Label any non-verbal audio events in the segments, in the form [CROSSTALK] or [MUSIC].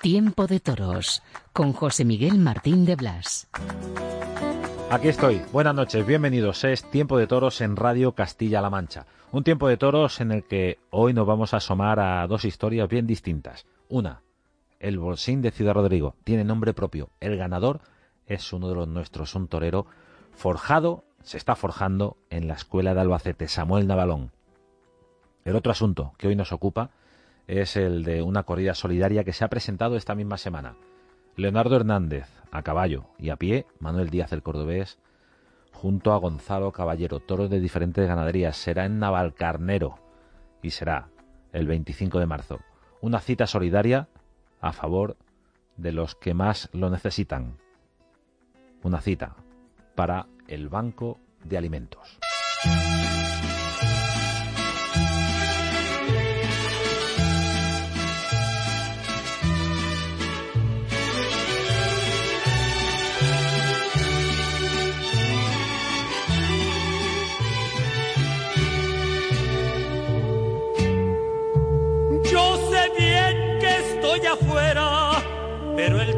Tiempo de Toros con José Miguel Martín de Blas. Aquí estoy. Buenas noches, bienvenidos. Es Tiempo de Toros en Radio Castilla-La Mancha. Un tiempo de toros en el que hoy nos vamos a asomar a dos historias bien distintas. Una, el bolsín de Ciudad Rodrigo. Tiene nombre propio. El ganador es uno de los nuestros, un torero forjado, se está forjando en la escuela de Albacete, Samuel Navalón. El otro asunto que hoy nos ocupa es el de una corrida solidaria que se ha presentado esta misma semana. Leonardo Hernández a caballo y a pie, Manuel Díaz el cordobés, junto a Gonzalo Caballero, toros de diferentes ganaderías. Será en Navalcarnero y será el 25 de marzo. Una cita solidaria a favor de los que más lo necesitan. Una cita para el Banco de Alimentos.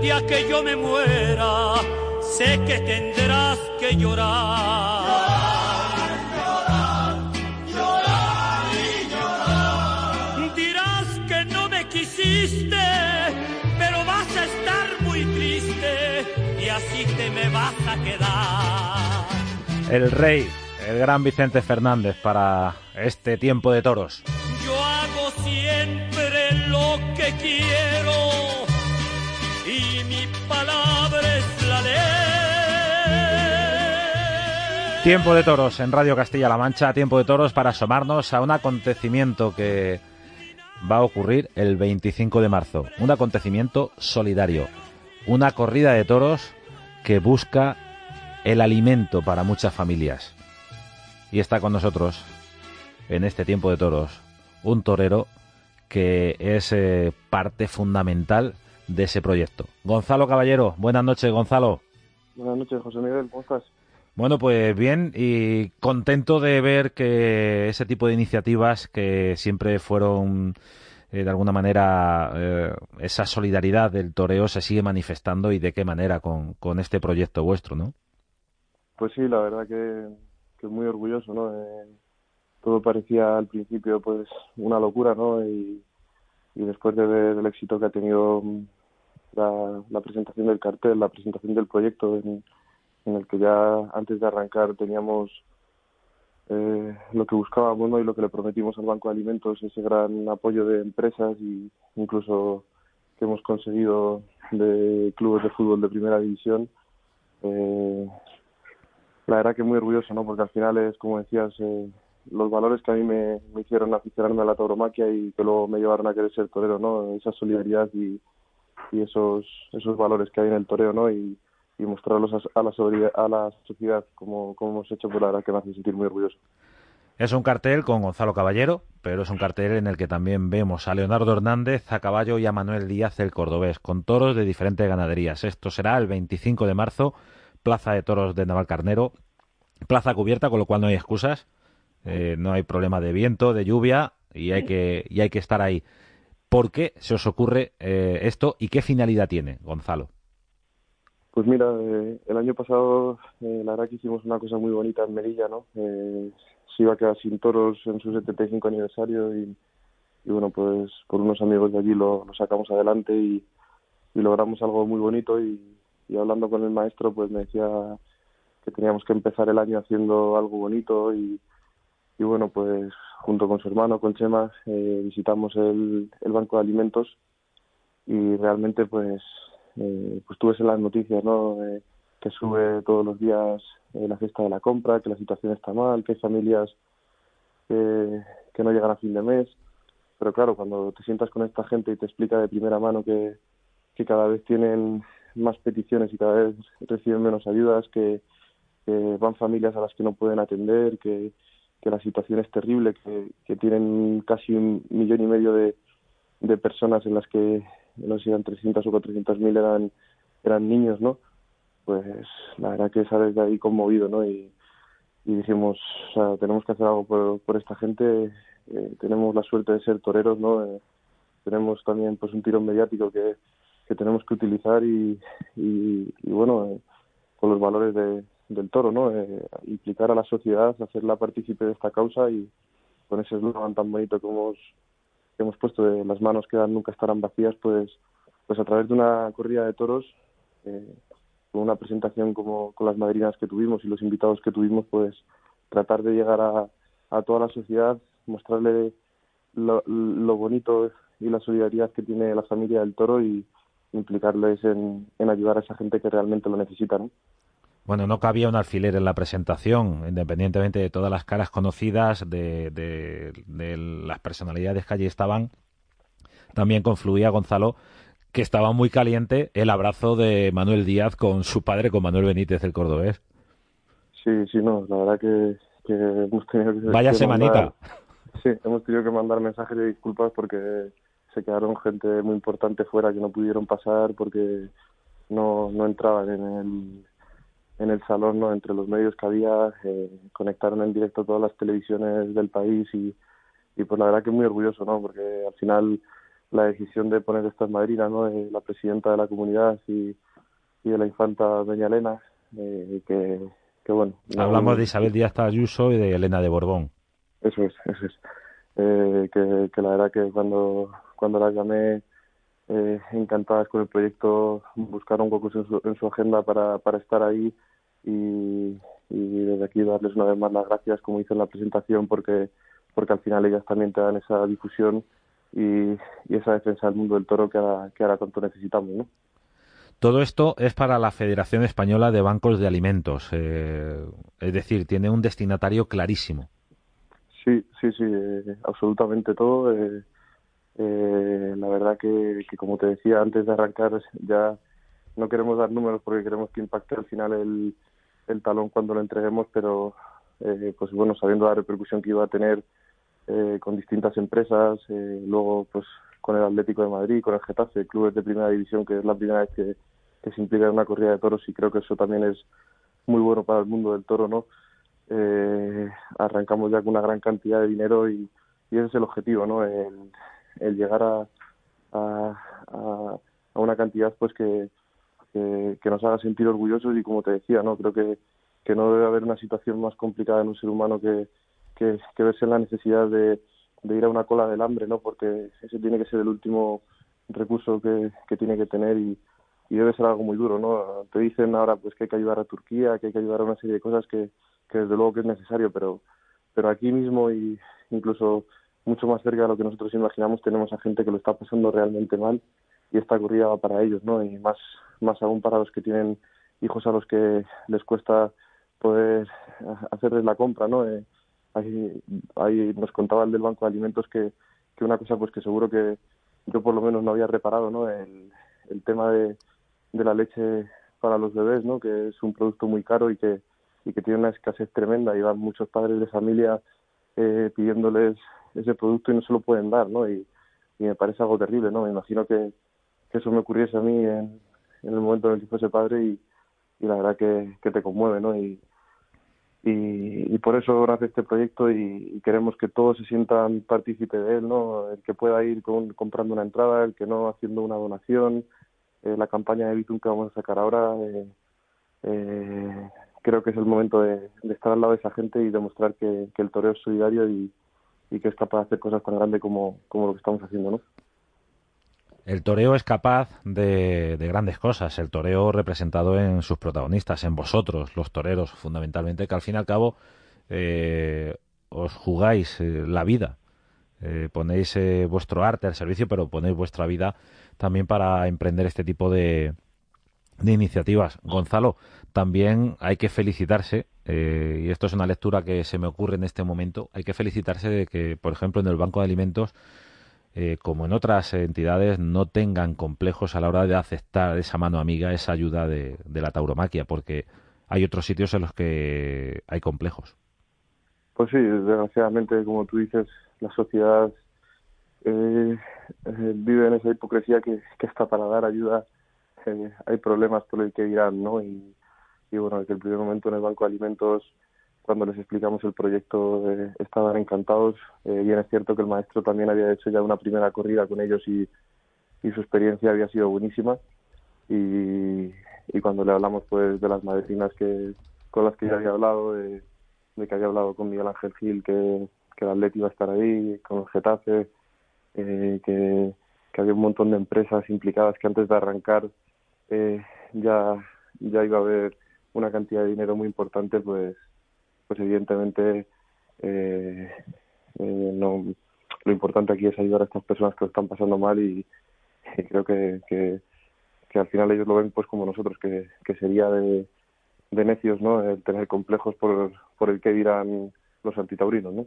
Día que yo me muera, sé que tendrás que llorar. Llorar, llorar, y llorar. Dirás que no me quisiste, pero vas a estar muy triste y así te me vas a quedar. El rey, el gran Vicente Fernández para este tiempo de toros. Tiempo de toros en Radio Castilla-La Mancha, tiempo de toros para asomarnos a un acontecimiento que va a ocurrir el 25 de marzo. Un acontecimiento solidario, una corrida de toros que busca el alimento para muchas familias. Y está con nosotros en este tiempo de toros un torero que es eh, parte fundamental de ese proyecto. Gonzalo Caballero, buenas noches, Gonzalo. Buenas noches, José Miguel, ¿cómo estás? Bueno, pues bien y contento de ver que ese tipo de iniciativas que siempre fueron eh, de alguna manera eh, esa solidaridad del toreo se sigue manifestando y de qué manera con, con este proyecto vuestro, ¿no? Pues sí, la verdad que, que muy orgulloso, ¿no? Eh, todo parecía al principio pues una locura, ¿no? Y, después de ver éxito que ha tenido la, la, presentación del cartel, la presentación del proyecto en, en el que ya antes de arrancar teníamos eh, lo que buscábamos ¿no? y lo que le prometimos al Banco de Alimentos, ese gran apoyo de empresas y incluso que hemos conseguido de clubes de fútbol de primera división. Eh, la verdad que muy orgulloso, ¿no? Porque al final es, como decías, eh, los valores que a mí me, me, hicieron aficionarme a la tauromaquia y que luego me llevaron a querer ser torero, ¿no? Esa solidaridad y, y esos esos valores que hay en el toreo, ¿no? Y, y mostrarlos a, la, a la sociedad como, hemos hecho, pues la que me hace sentir muy orgulloso. Es un cartel con Gonzalo Caballero, pero es un cartel en el que también vemos a Leonardo Hernández a caballo y a Manuel Díaz el cordobés, con toros de diferentes ganaderías. Esto será el 25 de marzo, Plaza de Toros de Navalcarnero, plaza cubierta, con lo cual no hay excusas, eh, no hay problema de viento, de lluvia y hay que, y hay que estar ahí. ¿Por qué se os ocurre eh, esto y qué finalidad tiene, Gonzalo? Pues mira, eh, el año pasado eh, la verdad que hicimos una cosa muy bonita en Melilla, ¿no? Eh, se iba a quedar sin toros en su 75 aniversario y, y bueno, pues por unos amigos de allí lo, sacamos adelante y, logramos algo muy bonito y, y hablando con el maestro pues me decía que teníamos que empezar el año haciendo algo bonito y, y bueno, pues junto con su hermano, con Chema, eh, visitamos el, el banco de alimentos y realmente pues eh, pues tú ves en las noticias, ¿no? Eh, que sube todos los días eh, la cesta de la compra, que la situación está mal, que hay familias que, que no llegan a fin de mes. pero claro, cuando te sientas con esta gente y te explica de primera mano que, que cada vez tienen más peticiones y cada vez reciben menos ayudas, que, van familias a las que no pueden atender, que, que la situación es terrible, que, que tienen casi un millón y medio de, de personas en las que no sé si eran 300 o 400 mil eran, eran niños, ¿no? Pues la verdad que sales de ahí conmovido, ¿no? Y, y dijimos, o sea, tenemos que hacer algo por, por esta gente, eh, tenemos la suerte de ser toreros, ¿no? Eh, tenemos también pues un tiro mediático que, que tenemos que utilizar y, y, bueno, eh, con los valores de, del toro, ¿no? implicar a la sociedad, hacerla partícipe de esta causa y con ese eslogan tan bonito que hemos hemos puesto de las manos que nunca estarán vacías, pues, pues a través de una corrida de toros, eh, con una presentación como con las madrinas que tuvimos y los invitados que tuvimos, pues tratar de llegar a, a toda la sociedad, mostrarle lo, lo, bonito y la solidaridad que tiene la familia del toro y implicarles en, en ayudar a esa gente que realmente lo necesita. ¿no? Bueno, no cabía un alfiler en la presentación, independientemente de todas las caras conocidas, de, de, las personalidades que allí estaban. También confluía Gonzalo, que estaba muy caliente el abrazo de Manuel Díaz con su padre, con Manuel Benítez, el cordobés. Sí, sí, no, la verdad que, hemos tenido que... Vaya semanita. sí, hemos tenido que mandar mensajes de disculpas porque se quedaron gente muy importante fuera que no pudieron pasar porque no, no entraban en el en el salón, ¿no? entre los medios que había, eh, conectaron en directo todas las televisiones del país y, y pues la verdad que muy orgulloso, ¿no? porque al final la decisión de poner estas madrinas, ¿no? de la presidenta de la comunidad y, y de la infanta doña Elena, eh, que, que bueno. Hablamos de Isabel Díaz Ayuso y de Elena de Borbón. Eso es, eso es. Eh, que, que la verdad que cuando, cuando las llamé eh, encantadas con el proyecto, buscaron huecos en su, en su agenda para, para estar ahí y, desde aquí darles una vez más las gracias, como hice en la presentación, porque, porque al final ellas también te dan esa difusión y, esa defensa del mundo del toro que ahora, que ahora tanto necesitamos. ¿no? Todo esto es para la Federación Española de Bancos de Alimentos, eh, es decir, tiene un destinatario clarísimo. Sí, sí, sí, eh, absolutamente todo. Eh, eh, la verdad que, como te decía antes de arrancar, ya no queremos dar números porque queremos que impacte al final el, el talón cuando lo entreguemos, pero eh, pues bueno, sabiendo la repercusión que iba a tener eh, con distintas empresas, eh, luego pues con el Atlético de Madrid, con el Getafe, clubes de primera división, que es la primera vez que, que se implica en una corrida de toros y creo que eso también es muy bueno para el mundo del toro, ¿no? Eh, arrancamos ya con una gran cantidad de dinero y, y ese es el objetivo, ¿no? El, el llegar a, a, a, una cantidad pues que, que, nos haga sentir orgullosos y como te decía, no creo que, que no debe haber una situación más complicada en un ser humano que, que, que verse en la necesidad de, de ir a una cola del hambre, ¿no? Porque ese tiene que ser el último recurso que, que tiene que tener y, y debe ser algo muy duro, ¿no? Te dicen ahora pues que hay que ayudar a Turquía, que hay que ayudar a una serie de cosas que, que desde luego que es necesario, pero pero aquí mismo y incluso mucho más cerca de lo que nosotros imaginamos tenemos a gente que lo está pasando realmente mal y esta corrida va para ellos, ¿no? Y más más aún para los que tienen hijos a los que les cuesta poder hacerles la compra, ¿no? Eh, ahí, ahí nos contaba el del Banco de Alimentos que, que una cosa pues que seguro que yo por lo menos no había reparado, ¿no? El, el tema de, de la leche para los bebés, ¿no? Que es un producto muy caro y que, y que tiene una escasez tremenda y van muchos padres de familia eh, pidiéndoles ese producto y no se lo pueden dar, ¿no? Y, me parece algo terrible, ¿no? Me imagino que, que eso me ocurriese a mí en, el momento en el que fuese padre y, y la verdad que, que te conmueve, ¿no? Y, y, por eso nace este proyecto y, queremos que todos se sientan partícipes de él, ¿no? El que pueda ir con, comprando una entrada, el que no haciendo una donación, eh, la campaña de Bitum que vamos a sacar ahora, eh, eh, creo que es el momento de, de, estar al lado de esa gente y demostrar que, que el toreo es solidario y, y, que es capaz de hacer cosas tan grandes como, como lo que estamos haciendo, ¿no? El toreo es capaz de, grandes cosas, el toreo representado en sus protagonistas, en vosotros, los toreros, fundamentalmente, que al fin y al cabo eh, os jugáis eh, la vida, eh, ponéis vuestro arte al servicio, pero ponéis vuestra vida también para emprender este tipo de, de iniciativas. Gonzalo, también hay que felicitarse, y esto es una lectura que se me ocurre en este momento, hay que felicitarse de que, por ejemplo, en el Banco de Alimentos eh, como en otras entidades, no tengan complejos a la hora de aceptar esa mano amiga, esa ayuda de, la tauromaquia, porque hay otros sitios en los que hay complejos. Pues sí, desgraciadamente, como tú dices, la sociedad eh, eh, vive en esa hipocresía que, que hasta para dar ayuda hay problemas por el que dirán, ¿no? Y, y bueno, desde el primer momento en el Banco de Alimentos cuando les explicamos el proyecto eh, estaban encantados. Eh, bien es cierto que el maestro también había hecho ya una primera corrida con ellos y, su experiencia había sido buenísima. Y, cuando le hablamos pues de las madrinas que con las que ya había hablado, de, que había hablado con Miguel Ángel Gil, que, que el Atleti iba a estar ahí, con el Getafe, eh, que había un montón de empresas implicadas que antes de arrancar eh, ya, ya iba a haber una cantidad de dinero muy importante, pues pues evidentemente eh, eh, no, lo importante aquí es ayudar a estas personas que lo están pasando mal y, creo que, que, al final ellos lo ven pues como nosotros, que, que sería de, de necios ¿no? el tener complejos por, por el que dirán los antitaurinos. ¿no?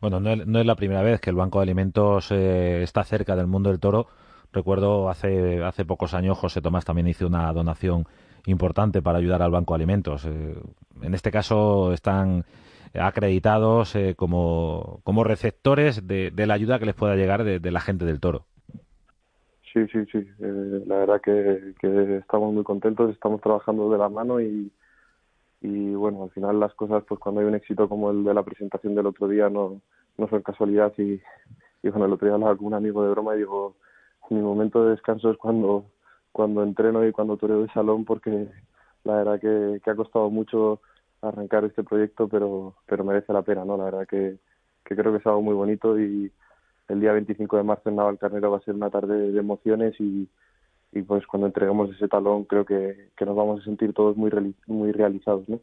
Bueno, no es, no es la primera vez que el Banco de Alimentos eh, está cerca del mundo del toro. Recuerdo hace, hace pocos años José Tomás también hizo una donación importante para ayudar al Banco de Alimentos. Eh, en este caso están acreditados eh, como, como receptores de, la ayuda que les pueda llegar de, la gente del toro. Sí, sí, sí. Eh, la verdad que, estamos muy contentos, estamos trabajando de la mano y, y bueno, al final las cosas, pues cuando hay un éxito como el de la presentación del otro día, no, no son casualidad. Y, y bueno, el otro día hablaba con un amigo de broma y digo, mi momento de descanso es cuando cuando entreno y cuando toreo de salón porque la verdad que, ha costado mucho arrancar este proyecto pero pero merece la pena no la verdad que, creo que es algo muy bonito y el día 25 de marzo en Navalcarnero va a ser una tarde de emociones y, y pues cuando entreguemos ese talón creo que, que nos vamos a sentir todos muy muy realizados no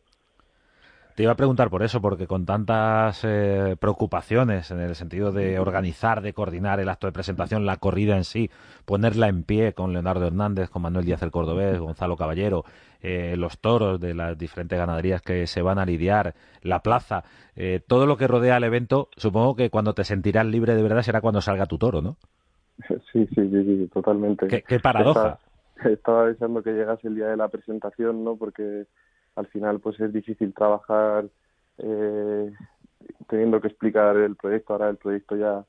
te iba a preguntar por eso, porque con tantas eh, preocupaciones en el sentido de organizar, de coordinar el acto de presentación, la corrida en sí, ponerla en pie con Leonardo Hernández, con Manuel Díaz el Cordobés, Gonzalo Caballero, eh, los toros de las diferentes ganaderías que se van a lidiar, la plaza, eh, todo lo que rodea el evento, supongo que cuando te sentirás libre de verdad será cuando salga tu toro, ¿no? [LAUGHS] Sí, sí, sí, totalmente. Qué, paradoja. Estaba, estaba deseando que llegase el día de la presentación, ¿no? Porque al final pues es difícil trabajar eh, teniendo que explicar el proyecto. Ahora el proyecto ya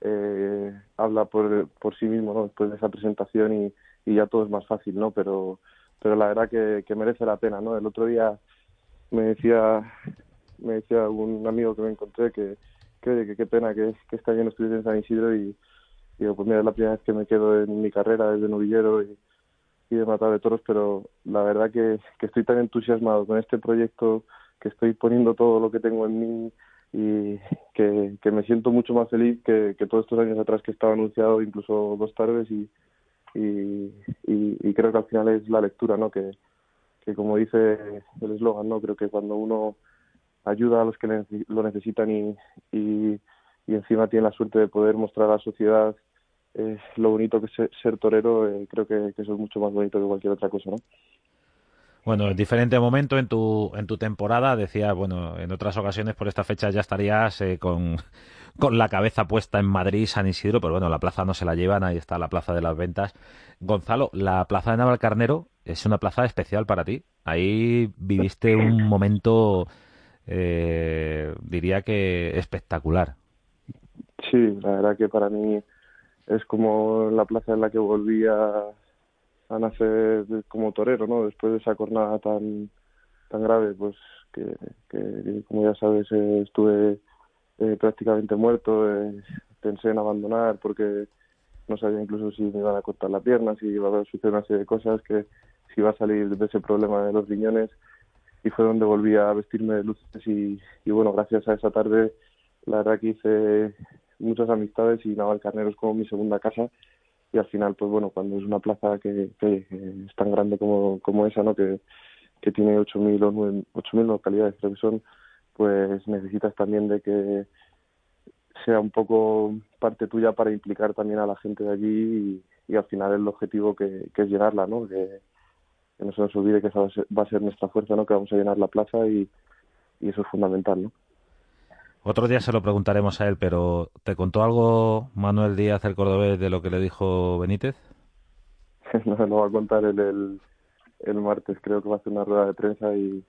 eh, habla por, por sí mismo ¿no? después de esa presentación y, y ya todo es más fácil, ¿no? Pero, pero la verdad que, que merece la pena, ¿no? El otro día me decía me decía un amigo que me encontré que, que, qué pena que, que este año no estuviese en San Isidro y, digo, pues mira, es la primera vez que me quedo en mi carrera desde novillero y, y de matar de toros, pero la verdad que, estoy tan entusiasmado con este proyecto, que estoy poniendo todo lo que tengo en mí y [LAUGHS] que, me siento mucho más feliz que, todos estos años atrás que estaba anunciado, incluso dos tardes, y, y, creo que al final es la lectura, ¿no? Que, que como dice el eslogan, ¿no? Creo que cuando uno ayuda a los que lo necesitan y, y, y encima tiene la suerte de poder mostrar a la sociedad lo bonito que es ser, torero, eh, creo que, eso es mucho más bonito que cualquier otra cosa, ¿no? Bueno, en diferente momento en tu, en tu temporada, decía, bueno, en otras ocasiones por esta fecha ya estarías eh, con, [LAUGHS] con la cabeza puesta en Madrid, San Isidro, pero bueno, la plaza no se la llevan, ahí está la plaza de las ventas. Gonzalo, la plaza de Navalcarnero es una plaza especial para ti. Ahí viviste un [LAUGHS] momento, eh, diría que espectacular. Sí, la verdad que para mí es como la plaza en la que volví a, nacer como torero, ¿no? Después de esa jornada tan tan grave, pues que, como ya sabes eh, estuve eh, prácticamente muerto, eh, pensé en abandonar porque no sabía incluso si me iban a cortar la pierna, si iba a suceder una serie de cosas, que si iba a salir de ese problema de los riñones y fue donde volví a vestirme de luces y, y bueno, gracias a esa tarde la verdad que hice muchas amistades y Navalcarnero es como mi segunda casa. Y al final pues bueno cuando es una plaza que, es tan grande como, como esa no que, que tiene 8.000 o 9.000 localidades creo que son pues necesitas también de que sea un poco parte tuya para implicar también a la gente de allí y, al final el objetivo que, que es llenarla no que, no se nos olvide que esa va a, ser, nuestra fuerza no que vamos a llenar la plaza y, y eso es fundamental no Otro día se lo preguntaremos a él, pero ¿te contó algo Manuel Díaz, el cordobés, de lo que le dijo Benítez? [LAUGHS] no, lo va a contar el, el, martes, creo que va a hacer una rueda de prensa y,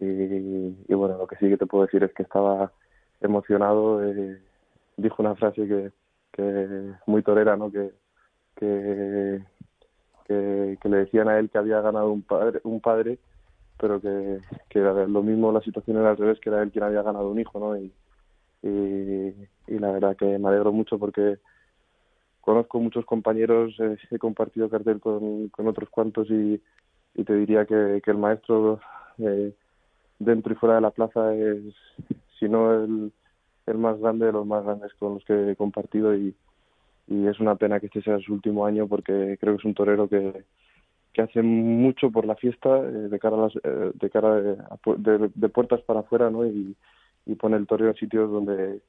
y, bueno, lo que sí que te puedo decir es que estaba emocionado, eh, dijo una frase que, que muy torera, ¿no? Que, que, que, le decían a él que había ganado un padre, un padre pero que, que lo mismo la situación era al revés, que era él quien había ganado un hijo, ¿no? Y, y, la verdad que me alegro mucho porque conozco muchos compañeros, eh, he compartido cartel con, con otros cuantos y, y te diría que, que el maestro eh, dentro y fuera de la plaza es, si no el, el más grande de los más grandes con los que he compartido y, y es una pena que este sea su último año porque creo que es un torero que, que hace mucho por la fiesta eh, de cara a las, de cara de, de, puertas para afuera ¿no? y, y pone el toreo en sitios donde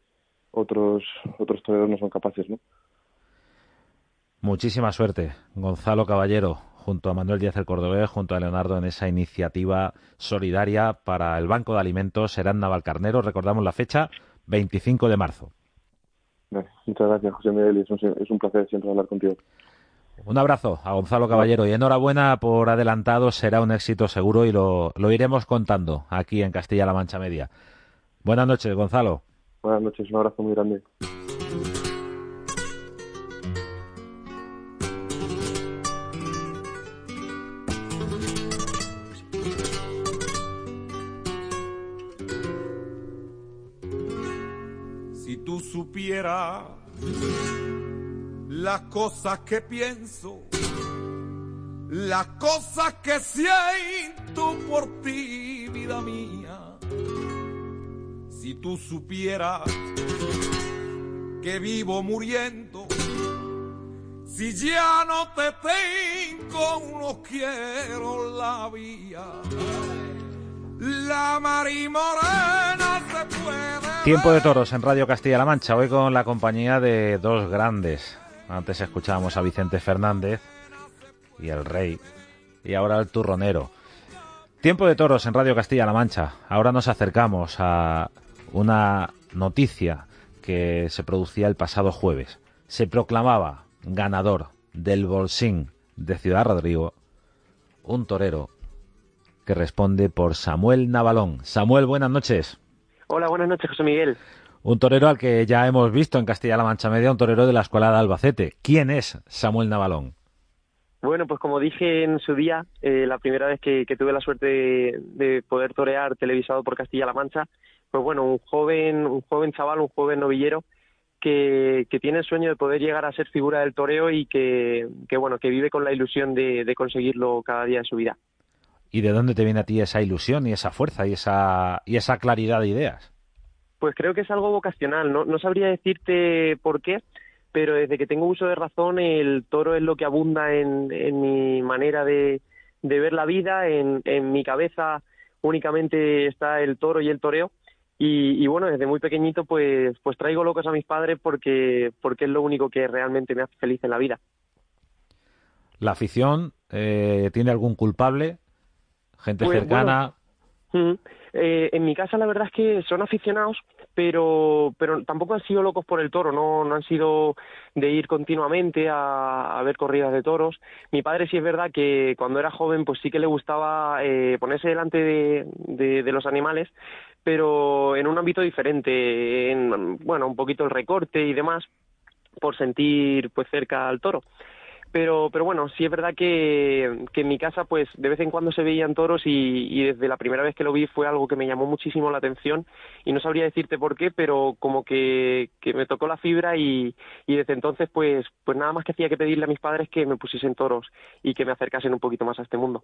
otros otros toreros no son capaces, ¿no? Muchísima suerte, Gonzalo Caballero, junto a Manuel Díaz el Cordobés, junto a Leonardo en esa iniciativa solidaria para el Banco de Alimentos Serán Navalcarnero. Recordamos la fecha, 25 de marzo. Muchas gracias, José Miguel, es un, es un placer siempre hablar contigo. Un abrazo a Gonzalo Caballero y enhorabuena por adelantado, será un éxito seguro y lo, lo iremos contando aquí en Castilla-La Mancha Media. Buenas noches, Gonzalo. Buenas noches, un abrazo muy grande. Si tú supieras las cosas que pienso, las cosas que siento por ti, vida mía si tú supieras que vivo muriendo, si ya no te tengo, no quiero la vía. La marimorena se puede. Tiempo de toros en Radio Castilla-La Mancha, hoy con la compañía de dos grandes. Antes escuchábamos a Vicente Fernández y el Rey, y ahora el Turronero. Tiempo de toros en Radio Castilla-La Mancha. Ahora nos acercamos a una noticia que se producía el pasado jueves. Se proclamaba ganador del Bolsín de Ciudad Rodrigo un torero que responde por Samuel Navalón. Samuel, buenas noches. Hola, buenas noches, José Miguel. Un torero al que ya hemos visto en Castilla-La Mancha Media, un torero de la Escuela de Albacete. ¿Quién es Samuel Navalón? Bueno, pues como dije en su día, eh, la primera vez que, tuve la suerte de, poder torear televisado por Castilla-La Mancha, pues bueno, un joven, un joven chaval, un joven novillero que, tiene el sueño de poder llegar a ser figura del toreo y que, bueno, que vive con la ilusión de, conseguirlo cada día de su vida. ¿Y de dónde te viene a ti esa ilusión y esa fuerza y esa, y esa claridad de ideas? Pues creo que es algo vocacional, no, no sabría decirte por qué, pero desde que tengo uso de razón el toro es lo que abunda en, en mi manera de, de ver la vida, en, en mi cabeza únicamente está el toro y el toreo y, bueno, desde muy pequeñito pues, pues traigo locos a mis padres porque, porque es lo único que realmente me hace feliz en la vida. ¿La afición eh, tiene algún culpable? ¿Gente pues, cercana? Eh, en mi casa la verdad es que son aficionados, pero, pero tampoco han sido locos por el toro, no, no han sido de ir continuamente a, ver corridas de toros. Mi padre sí es verdad que cuando era joven pues sí que le gustaba eh, ponerse delante de, de, los animales, pero en un ámbito diferente, en, bueno, un poquito el recorte y demás, por sentir pues cerca al toro pero pero bueno sí es verdad que, que en mi casa pues de vez en cuando se veían toros y, y, desde la primera vez que lo vi fue algo que me llamó muchísimo la atención y no sabría decirte por qué pero como que, que me tocó la fibra y, y desde entonces pues pues nada más que hacía que pedirle a mis padres que me pusiesen toros y que me acercasen un poquito más a este mundo.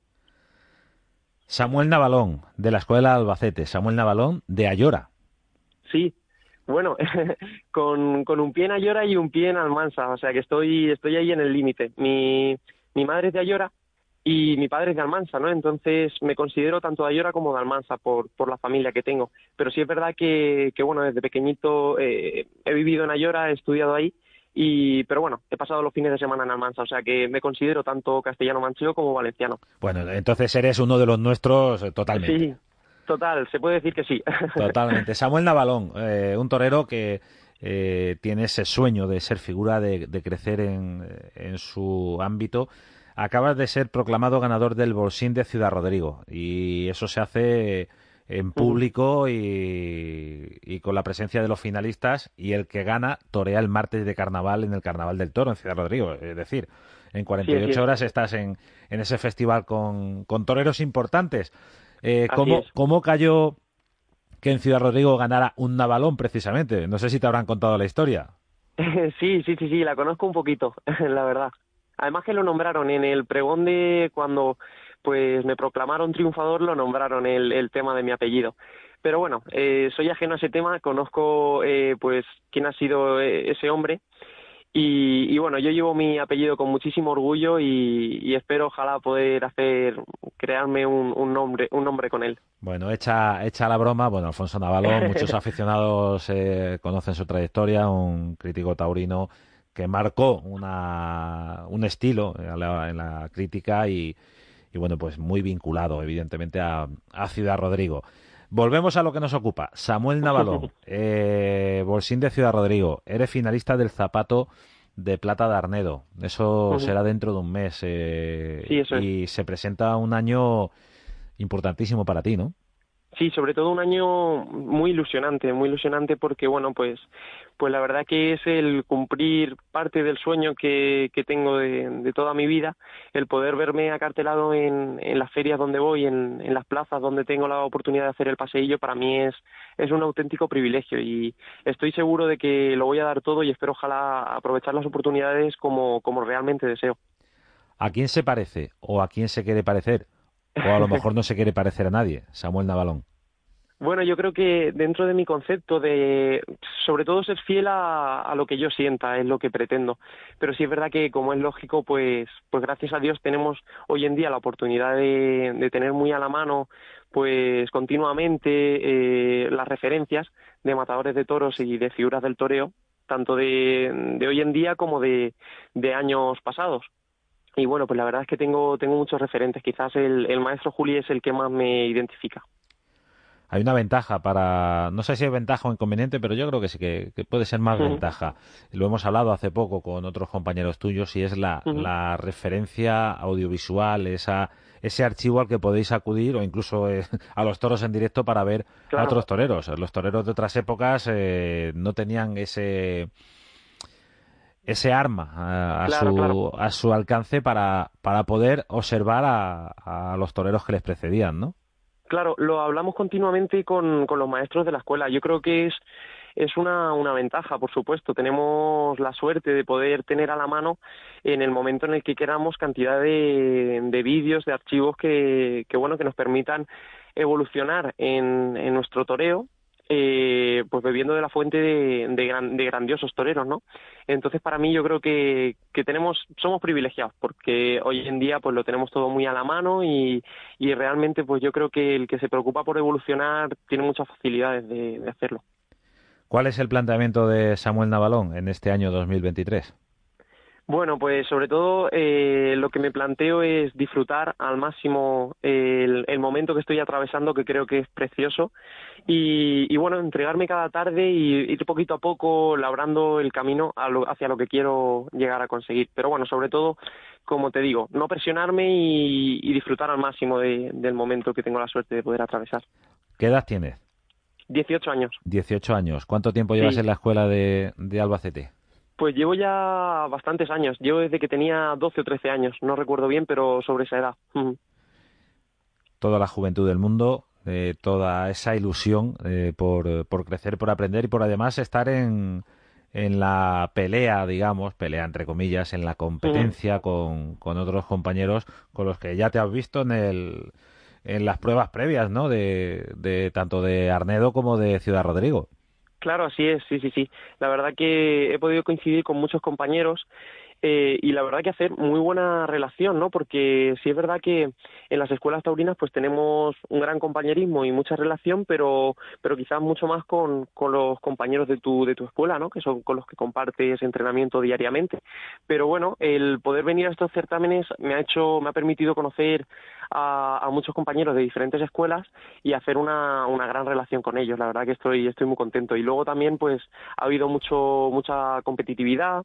Samuel Navalón de la escuela de Albacete. Samuel Navalón de Ayora. Sí bueno, [LAUGHS] con, con un pie en Ayora y un pie en Almansa, o sea que estoy, estoy ahí en el límite. Mi, mi madre es de Ayora y mi padre es de Almansa, ¿no? Entonces me considero tanto de Ayora como de Almansa por, por la familia que tengo. Pero sí es verdad que, que bueno, desde pequeñito eh, he vivido en Ayora, he estudiado ahí, y, pero bueno, he pasado los fines de semana en Almansa, o sea que me considero tanto castellano manchego como valenciano. Bueno, entonces eres uno de los nuestros totalmente. Sí, Total, se puede decir que sí. [LAUGHS] Totalmente. Samuel Navalón, eh, un torero que eh, tiene ese sueño de ser figura, de, crecer en, en, su ámbito. Acabas de ser proclamado ganador del Bolsín de Ciudad Rodrigo y eso se hace en público y, con la presencia de los finalistas y el que gana torea el martes de carnaval en el Carnaval del Toro en Ciudad Rodrigo. Es decir, en 48 horas estás en, en ese festival con, con toreros importantes. Eh, ¿cómo, ¿Cómo cayó que en Ciudad Rodrigo ganara un Navalón precisamente? No sé si te habrán contado la historia. [LAUGHS] Sí, sí, sí, sí, la conozco un poquito, [LAUGHS] la verdad. Además que lo nombraron en el pregón de cuando pues me proclamaron triunfador, lo nombraron el, el tema de mi apellido. Pero bueno, eh, soy ajeno a ese tema, conozco eh, pues quién ha sido eh, ese hombre y, y, bueno, yo llevo mi apellido con muchísimo orgullo y, y espero ojalá poder hacer, crearme un, un, nombre, un nombre con él. Bueno, hecha, hecha la broma, bueno, Alfonso Navalón, [LAUGHS] muchos aficionados eh, conocen su trayectoria, un crítico taurino que marcó una, un estilo en la, en la crítica y, y bueno, pues muy vinculado evidentemente a, Ciudad Rodrigo. Volvemos a lo que nos ocupa. Samuel Navalón, [LAUGHS] eh, Bolsín de Ciudad Rodrigo, eres finalista del zapato de plata de Arnedo. Eso será dentro de un mes. Eh, y se presenta un año importantísimo para ti, ¿no? Sí, sobre todo un año muy ilusionante, muy ilusionante porque, bueno, pues, pues la verdad que es el cumplir parte del sueño que, que tengo de, toda mi vida, el poder verme acartelado en, en las ferias donde voy, en, en las plazas donde tengo la oportunidad de hacer el paseillo, para mí es, es un auténtico privilegio y estoy seguro de que lo voy a dar todo y espero ojalá aprovechar las oportunidades como, como realmente deseo. ¿A quién se parece o a quién se quiere parecer? O a lo [LAUGHS] mejor no se quiere parecer a nadie, Samuel Navalón. Bueno, yo creo que dentro de mi concepto de, sobre todo ser fiel a, lo que yo sienta, es lo que pretendo. Pero sí es verdad que, como es lógico, pues, pues gracias a Dios tenemos hoy en día la oportunidad de, de tener muy a la mano, pues continuamente eh, las referencias de matadores de toros y de figuras del toreo, tanto de, de hoy en día como de, de años pasados y bueno, pues la verdad es que tengo, tengo muchos referentes. Quizás el, el maestro Juli es el que más me identifica. Hay una ventaja para, no sé si es ventaja o inconveniente, pero yo creo que sí que, puede ser más ventaja. Lo hemos hablado hace poco con otros compañeros tuyos y es la, la referencia audiovisual, esa, ese archivo al que podéis acudir o incluso eh, [LAUGHS] a los toros en directo para ver a otros toreros. Los toreros de otras épocas eh, no tenían ese ese arma a, su, a su alcance para, para poder observar a, a, los toreros que les precedían, ¿no? Claro, lo hablamos continuamente con, los maestros de la escuela. Yo creo que es, es una, una ventaja, por supuesto. Tenemos la suerte de poder tener a la mano en el momento en el que queramos cantidad de, de vídeos, de archivos que, que, bueno, que nos permitan evolucionar en, en nuestro toreo eh, pues bebiendo de la fuente de, de, grandiosos toreros, ¿no? Entonces, para mí, yo creo que, que tenemos, somos privilegiados, porque hoy en día, pues lo tenemos todo muy a la mano y, y realmente, pues yo creo que el que se preocupa por evolucionar tiene muchas facilidades de, de hacerlo. ¿Cuál es el planteamiento de Samuel Navalón en este año 2023? Bueno, pues sobre todo eh, lo que me planteo es disfrutar al máximo el, el, momento que estoy atravesando, que creo que es precioso, y, y, bueno, entregarme cada tarde y ir poquito a poco labrando el camino a lo, hacia lo que quiero llegar a conseguir. Pero bueno, sobre todo, como te digo, no presionarme y, y disfrutar al máximo de, del momento que tengo la suerte de poder atravesar. ¿Qué edad tienes? 18 años. 18 años. ¿Cuánto tiempo llevas en la escuela de, de Albacete? Pues llevo ya bastantes años. Llevo desde que tenía 12 o 13 años. No recuerdo bien, pero sobre esa edad. Toda la juventud del mundo, eh, toda esa ilusión eh, por, por crecer, por aprender y por además estar en, en la pelea, digamos, pelea entre comillas, en la competencia con, con otros compañeros con los que ya te has visto en el en las pruebas previas, ¿no? De, de tanto de Arnedo como de Ciudad Rodrigo. Claro, así es, sí, sí, sí. La verdad que he podido coincidir con muchos compañeros eh, y la verdad que hacer muy buena relación, ¿no? Porque sí es verdad que en las escuelas taurinas pues tenemos un gran compañerismo y mucha relación, pero, pero quizás mucho más con, con los compañeros de tu, de tu escuela, ¿no? Que son con los que compartes entrenamiento diariamente. Pero bueno, el poder venir a estos certámenes me ha hecho, me ha permitido conocer a, a muchos compañeros de diferentes escuelas y hacer una, una gran relación con ellos. La verdad que estoy, estoy muy contento. Y luego también pues ha habido mucho, mucha competitividad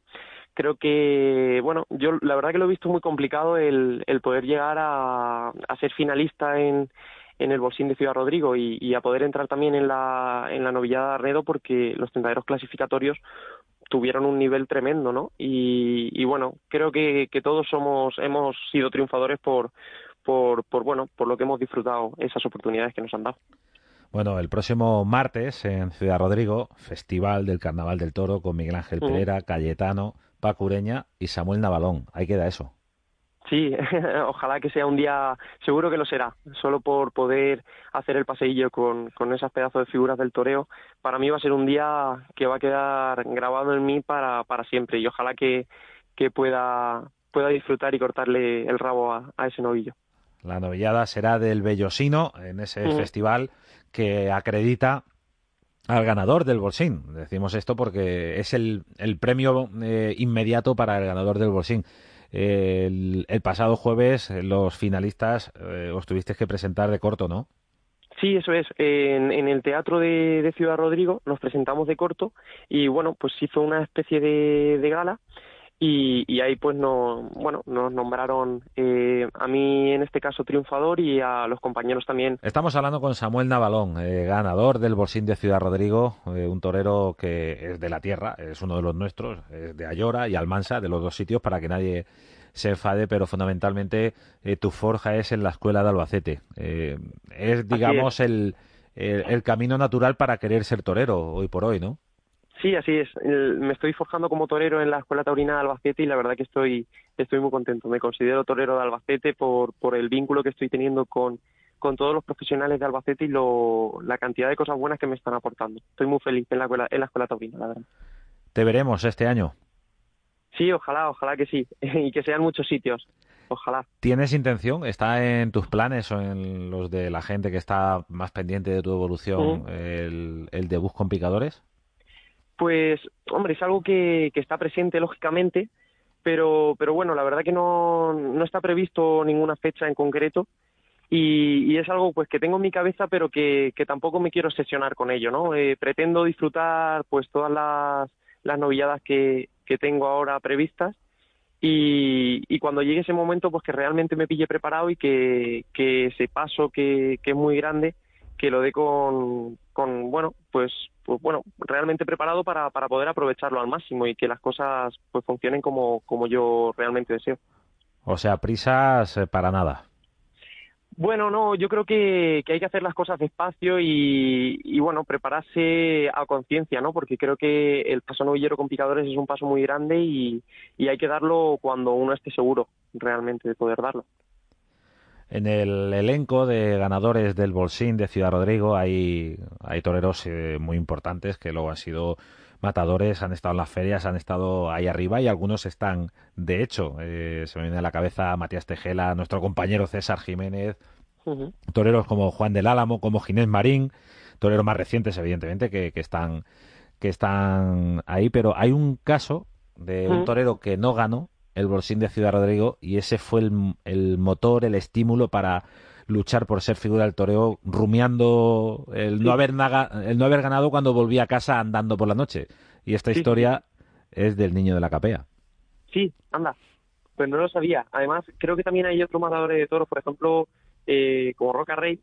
creo que, bueno, yo la verdad que lo he visto muy complicado el, el poder llegar a, a ser finalista en, en el bolsín de Ciudad Rodrigo y, y, a poder entrar también en la, en la novillada de Arnedo porque los tentaderos clasificatorios tuvieron un nivel tremendo, ¿no? Y, y bueno, creo que, que todos somos, hemos sido triunfadores por, por, por, bueno, por lo que hemos disfrutado esas oportunidades que nos han dado. Bueno, el próximo martes en Ciudad Rodrigo, Festival del Carnaval del Toro con Miguel Ángel Pereira, Cayetano, Paco Ureña y Samuel Navalón. Ahí queda eso. Sí, [LAUGHS] ojalá que sea un día, seguro que lo será, solo por poder hacer el paseillo con, con esas pedazos de figuras del toreo, para mí va a ser un día que va a quedar grabado en mí para, para siempre y ojalá que, que pueda, pueda disfrutar y cortarle el rabo a, a ese novillo. La novillada será del Bellosino en ese mm. festival que acredita al ganador del Bolsín. Decimos esto porque es el, el premio eh, inmediato para el ganador del Bolsín. El, pasado jueves los finalistas eh, os tuvisteis que presentar de corto, ¿no? Sí, eso es. En, en el Teatro de, Ciudad Rodrigo nos presentamos de corto y bueno, pues hizo una especie de gala y, y, ahí pues no, bueno, nos nombraron eh, a mí en este caso triunfador y a los compañeros también. Estamos hablando con Samuel Navalón, eh, ganador del Bolsín de Ciudad Rodrigo, eh, un torero que es de la tierra, es uno de los nuestros, es de Ayora y Almansa, de los dos sitios, para que nadie se enfade, pero fundamentalmente eh, tu forja es en la escuela de Albacete. es, digamos, es. El, el, el camino natural para querer ser torero hoy por hoy, ¿no? Sí, así es. Me estoy forjando como torero en la Escuela Taurina de Albacete y la verdad que estoy, estoy muy contento. Me considero torero de Albacete por, por el vínculo que estoy teniendo con, con todos los profesionales de Albacete y lo, la cantidad de cosas buenas que me están aportando. Estoy muy feliz en la escuela, en la escuela taurina, la verdad. ¿Te veremos este año? Sí, ojalá, ojalá que sí. [LAUGHS] y que sean muchos sitios. Ojalá. ¿Tienes intención? ¿Está en tus planes o en los de la gente que está más pendiente de tu evolución uh -huh. el, el debut con picadores? Pues, hombre, es algo que, está presente, lógicamente, pero, pero bueno, la verdad que no, no está previsto ninguna fecha en concreto y, es algo pues que tengo en mi cabeza, pero que, tampoco me quiero obsesionar con ello, ¿no? Eh, pretendo disfrutar pues todas las, las novilladas que, que tengo ahora previstas y, y, cuando llegue ese momento pues que realmente me pille preparado y que, que ese paso que, que es muy grande que lo dé con, con bueno pues pues bueno, realmente preparado para, para poder aprovecharlo al máximo y que las cosas pues funcionen como, como yo realmente deseo. O sea, prisas eh, para nada. Bueno, no, yo creo que, que hay que hacer las cosas despacio y, y bueno, prepararse a conciencia, ¿no? Porque creo que el paso novillero con picadores es un paso muy grande y, y hay que darlo cuando uno esté seguro realmente de poder darlo. En el elenco de ganadores del Bolsín de Ciudad Rodrigo hay, hay toreros eh, muy importantes que luego han sido matadores, han estado en las ferias, han estado ahí arriba y algunos están, de hecho, eh, se me viene a la cabeza Matías Tejela, nuestro compañero César Jiménez, uh -huh. toreros como Juan del Álamo, como Ginés Marín, toreros más recientes, evidentemente, que, que, están, que están ahí, pero hay un caso de un torero que no ganó, el Bolsín de Ciudad Rodrigo y ese fue el, el, motor, el estímulo para luchar por ser figura del toreo, rumiando el no, haber naga, el no haber ganado cuando volvía a casa andando por la noche. Y esta sí, historia es del niño de la capea. Sí, anda. Pues no lo sabía. Además, creo que también hay otros matadores de toros, por ejemplo, eh, como Roca Rey,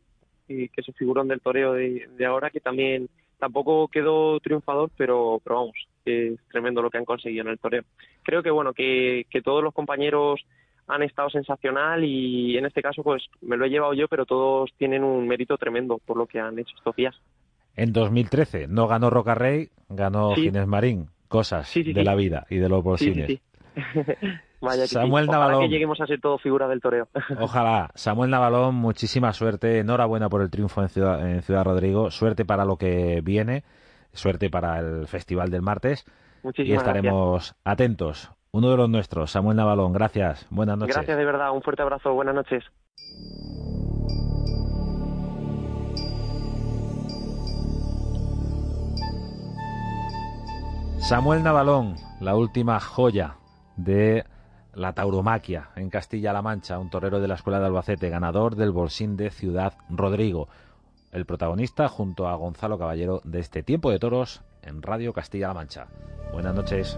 eh, que es un figurón del toreo de, de ahora, que también tampoco quedó triunfador, pero, pero vamos, es tremendo lo que han conseguido en el toreo. Creo que bueno, que, que todos los compañeros han estado sensacional y en este caso pues me lo he llevado yo, pero todos tienen un mérito tremendo por lo que han hecho estos días. En 2013 no ganó Roca Rey, ganó sí. Ginés Marín, cosas sí, sí, de la vida y de los bolsines. [LAUGHS] Vaya que Samuel sí. Navalón. que lleguemos a ser todo figura del toreo. [LAUGHS] Ojalá. Samuel Navalón, muchísima suerte. Enhorabuena por el triunfo en Ciudad, en Ciudad Rodrigo. Suerte para lo que viene. Suerte para el festival del martes. Muchísimas y estaremos gracias. atentos. Uno de los nuestros, Samuel Navalón. Gracias. Buenas noches. Gracias de verdad. Un fuerte abrazo. Buenas noches. Samuel Navalón, la última joya de la tauromaquia en Castilla-La Mancha, un torero de la Escuela de Albacete, ganador del Bolsín de Ciudad Rodrigo. El protagonista junto a Gonzalo Caballero de este tiempo de toros en Radio Castilla-La Mancha. Buenas noches.